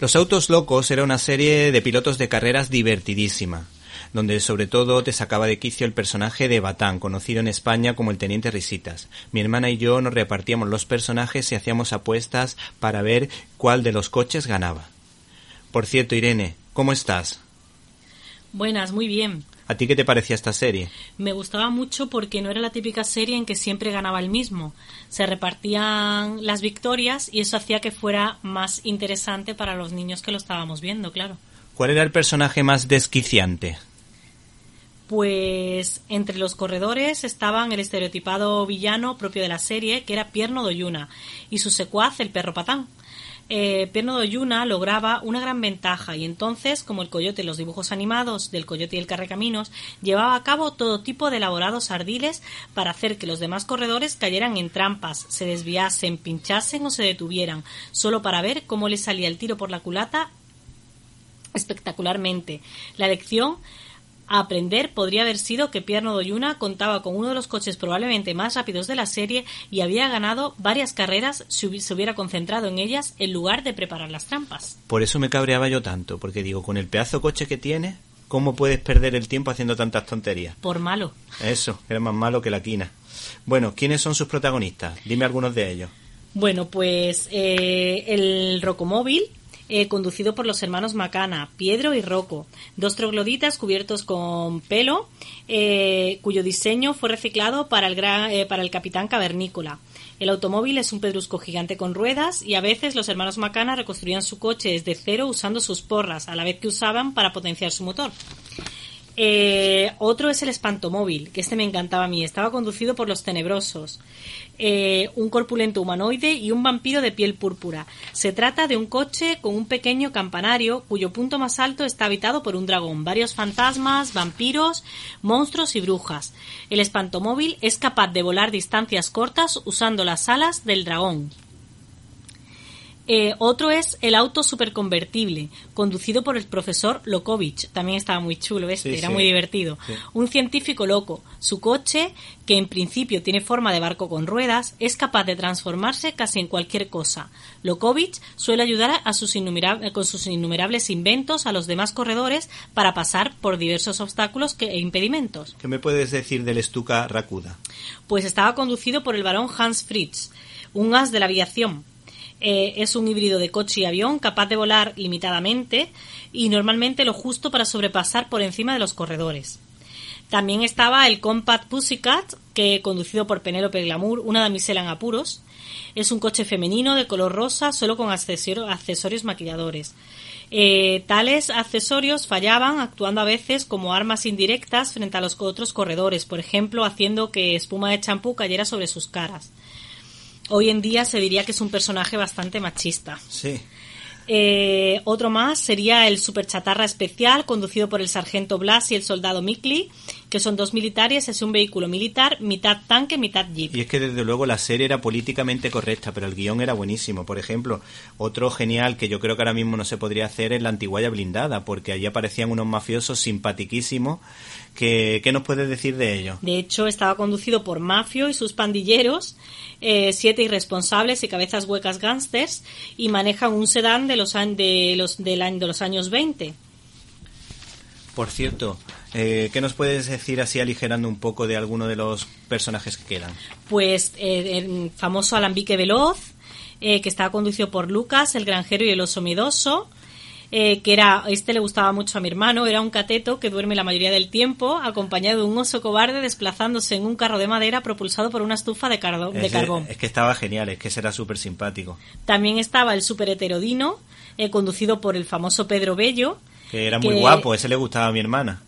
Los Autos Locos era una serie de pilotos de carreras divertidísima, donde sobre todo te sacaba de quicio el personaje de Batán, conocido en España como el Teniente Risitas. Mi hermana y yo nos repartíamos los personajes y hacíamos apuestas para ver cuál de los coches ganaba. Por cierto, Irene, ¿cómo estás? Buenas, muy bien. ¿A ti qué te parecía esta serie? Me gustaba mucho porque no era la típica serie en que siempre ganaba el mismo. Se repartían las victorias y eso hacía que fuera más interesante para los niños que lo estábamos viendo, claro. ¿Cuál era el personaje más desquiciante? Pues entre los corredores estaban el estereotipado villano propio de la serie, que era Pierno Doyuna, y su secuaz, el perro patán eh, Pierno Doyuna lograba una gran ventaja y entonces, como el coyote los dibujos animados del coyote y el carrecaminos, llevaba a cabo todo tipo de elaborados ardiles para hacer que los demás corredores cayeran en trampas, se desviasen, pinchasen o se detuvieran, solo para ver cómo les salía el tiro por la culata espectacularmente. La lección aprender podría haber sido que Pierno Doyuna contaba con uno de los coches probablemente más rápidos de la serie y había ganado varias carreras si se hubiera concentrado en ellas en lugar de preparar las trampas. Por eso me cabreaba yo tanto, porque digo, con el pedazo coche que tiene, ¿cómo puedes perder el tiempo haciendo tantas tonterías? Por malo. Eso, era más malo que la quina. Bueno, ¿quiénes son sus protagonistas? Dime algunos de ellos. Bueno, pues eh, el Rocomóvil, eh, conducido por los hermanos Macana, Piedro y Rocco, dos trogloditas cubiertos con pelo, eh, cuyo diseño fue reciclado para el, eh, para el capitán cavernícola. El automóvil es un pedrusco gigante con ruedas y a veces los hermanos Macana reconstruían su coche desde cero usando sus porras, a la vez que usaban para potenciar su motor. Eh, otro es el espantomóvil, que este me encantaba a mí. Estaba conducido por los tenebrosos. Eh, un corpulento humanoide y un vampiro de piel púrpura. Se trata de un coche con un pequeño campanario cuyo punto más alto está habitado por un dragón, varios fantasmas, vampiros, monstruos y brujas. El espantomóvil es capaz de volar distancias cortas usando las alas del dragón. Eh, otro es el auto superconvertible, conducido por el profesor Lokovich. También estaba muy chulo este, era muy divertido. Un científico loco. Su coche, que en principio tiene forma de barco con ruedas, es capaz de transformarse casi en cualquier cosa. Lokovich suele ayudar a sus con sus innumerables inventos a los demás corredores para pasar por diversos obstáculos e impedimentos. ¿Qué me puedes decir del Stuka Rakuda? Pues estaba conducido por el barón Hans Fritz, un as de la aviación eh, es un híbrido de coche y avión capaz de volar limitadamente y normalmente lo justo para sobrepasar por encima de los corredores. También estaba el Compact Pussycat, que conducido por Penélope Glamour, una damisela en apuros. Es un coche femenino de color rosa, solo con accesorios maquilladores. Eh, tales accesorios fallaban, actuando a veces como armas indirectas frente a los otros corredores, por ejemplo, haciendo que espuma de champú cayera sobre sus caras hoy en día se diría que es un personaje bastante machista. Sí. Eh, otro más sería el superchatarra especial conducido por el sargento Blas y el soldado Mikli, que son dos militares, es un vehículo militar, mitad tanque, mitad jeep. Y es que desde luego la serie era políticamente correcta, pero el guion era buenísimo. Por ejemplo, otro genial que yo creo que ahora mismo no se podría hacer es la antiguaya blindada, porque allí aparecían unos mafiosos simpatiquísimos. Que, ¿Qué nos puedes decir de ellos? De hecho, estaba conducido por Mafio y sus pandilleros eh, siete irresponsables y cabezas huecas gángsters y manejan un sedán de los, de los, de los años 20. Por cierto, eh, ¿qué nos puedes decir así aligerando un poco de alguno de los personajes que quedan? Pues eh, el famoso Alambique Veloz, que estaba conducido por Lucas, el granjero y el oso miedoso. Eh, que era, este le gustaba mucho a mi hermano, era un cateto que duerme la mayoría del tiempo, acompañado de un oso cobarde desplazándose en un carro de madera propulsado por una estufa de, de carbón. Es que estaba genial, es que era súper simpático. También estaba el super heterodino, eh, conducido por el famoso Pedro Bello. Que era muy guapo, ese le gustaba a mi hermana.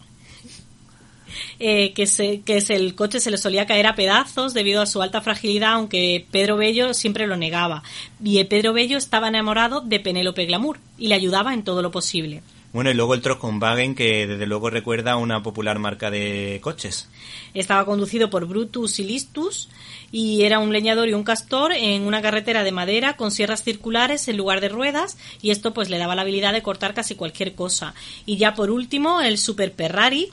Eh, que, se, que es el coche se le solía caer a pedazos debido a su alta fragilidad, aunque Pedro Bello siempre lo negaba. Y Pedro Bello estaba enamorado de Penélope Glamour y le ayudaba en todo lo posible. Bueno, y luego el Wagen, que desde luego recuerda a una popular marca de coches. Estaba conducido por Brutus y Listus y era un leñador y un castor en una carretera de madera con sierras circulares en lugar de ruedas y esto pues le daba la habilidad de cortar casi cualquier cosa. Y ya por último, el Super Ferrari,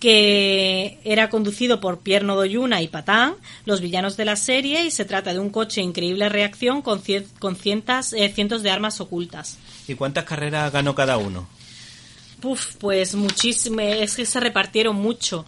que era conducido por Pierno Doyuna y Patán, los villanos de la serie, y se trata de un coche increíble reacción con, con cientos, eh, cientos de armas ocultas. ¿Y cuántas carreras ganó cada uno? Uf, pues muchísimo, es que se repartieron mucho.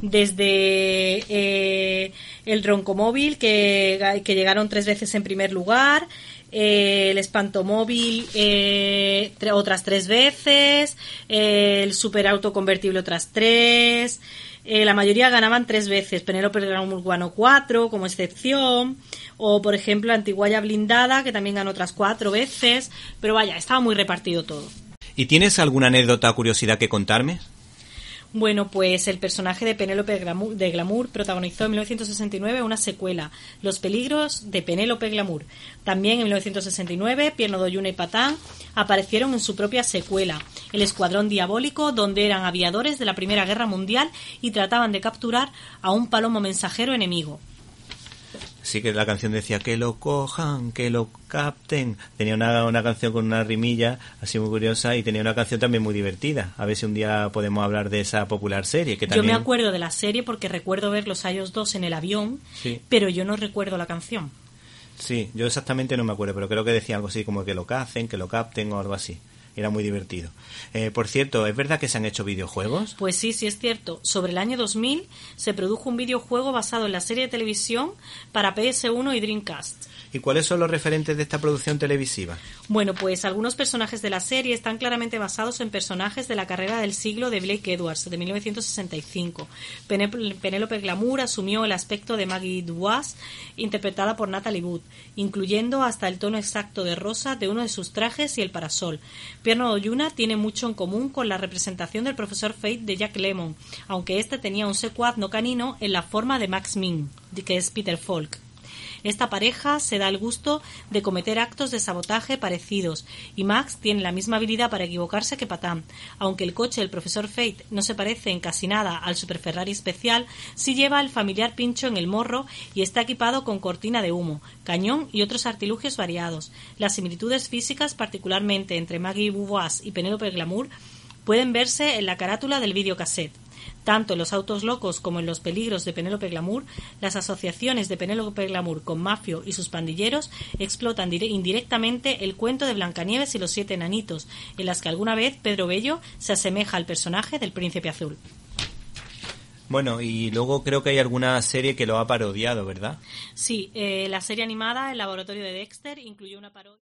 Desde eh, el Roncomóvil, que, que llegaron tres veces en primer lugar, eh, el espantomóvil eh, otras tres veces, eh, el superauto convertible otras tres, eh, la mayoría ganaban tres veces, Penélope Glamour ganó cuatro como excepción, o por ejemplo Antiguaya Blindada, que también ganó otras cuatro veces, pero vaya, estaba muy repartido todo. ¿Y tienes alguna anécdota o curiosidad que contarme? Bueno, pues el personaje de Penélope de Glamour protagonizó en 1969 una secuela, Los peligros de Penélope Glamour. También en 1969, Pierno Doyuna y Patán aparecieron en su propia secuela, El Escuadrón Diabólico, donde eran aviadores de la Primera Guerra Mundial y trataban de capturar a un palomo mensajero enemigo. Sí, que la canción decía que lo cojan, que lo capten. Tenía una, una canción con una rimilla así muy curiosa y tenía una canción también muy divertida. A ver si un día podemos hablar de esa popular serie. Que también... Yo me acuerdo de la serie porque recuerdo ver los Ayos dos en el avión, pero yo no recuerdo la canción. Sí, yo exactamente no me acuerdo, pero creo que decía algo así como que lo cacen, que lo capten o algo así era muy divertido. Eh, por cierto, ¿es verdad que se han hecho videojuegos? Pues sí, sí es cierto. Sobre el año 2000 se produjo un videojuego basado en la serie de televisión para PS1 y Dreamcast. ¿Y cuáles son los referentes de esta producción televisiva? Bueno, pues algunos personajes de la serie están claramente basados en personajes de la carrera del siglo de Blake Edwards, de 1965. Penélope Glamour asumió el aspecto de Maggie Dubois, interpretada por Natalie Wood, incluyendo hasta el tono exacto de rosa de uno de sus trajes y el parasol. Pierno Oyuna tiene mucho en común con la representación del profesor Fate de Jack Lemmon, aunque este tenía un secuaz no canino en la forma de Max Min, que es Peter Falk. Esta pareja se da el gusto de cometer actos de sabotaje parecidos y Max tiene la misma habilidad para equivocarse que Patán. Aunque el coche del profesor Fate no se parece en casi nada al Super Ferrari especial, sí lleva el familiar pincho en el morro y está equipado con cortina de humo, cañón y otros artilugios variados. Las similitudes físicas, particularmente entre Maggie Beauvois y Penélope Glamour, pueden verse en la carátula del videocassette. Tanto en Los Autos Locos como en Los Peligros de Penélope Glamour, las asociaciones de Penélope Glamour con Mafio y sus pandilleros explotan indirectamente el cuento de Blancanieves y los siete enanitos, en las que alguna vez Pedro Bello se asemeja al personaje del Príncipe Azul. Bueno, y luego creo que hay alguna serie que lo ha parodiado, ¿verdad? Sí, eh, la serie animada El Laboratorio de Dexter incluyó una parodia.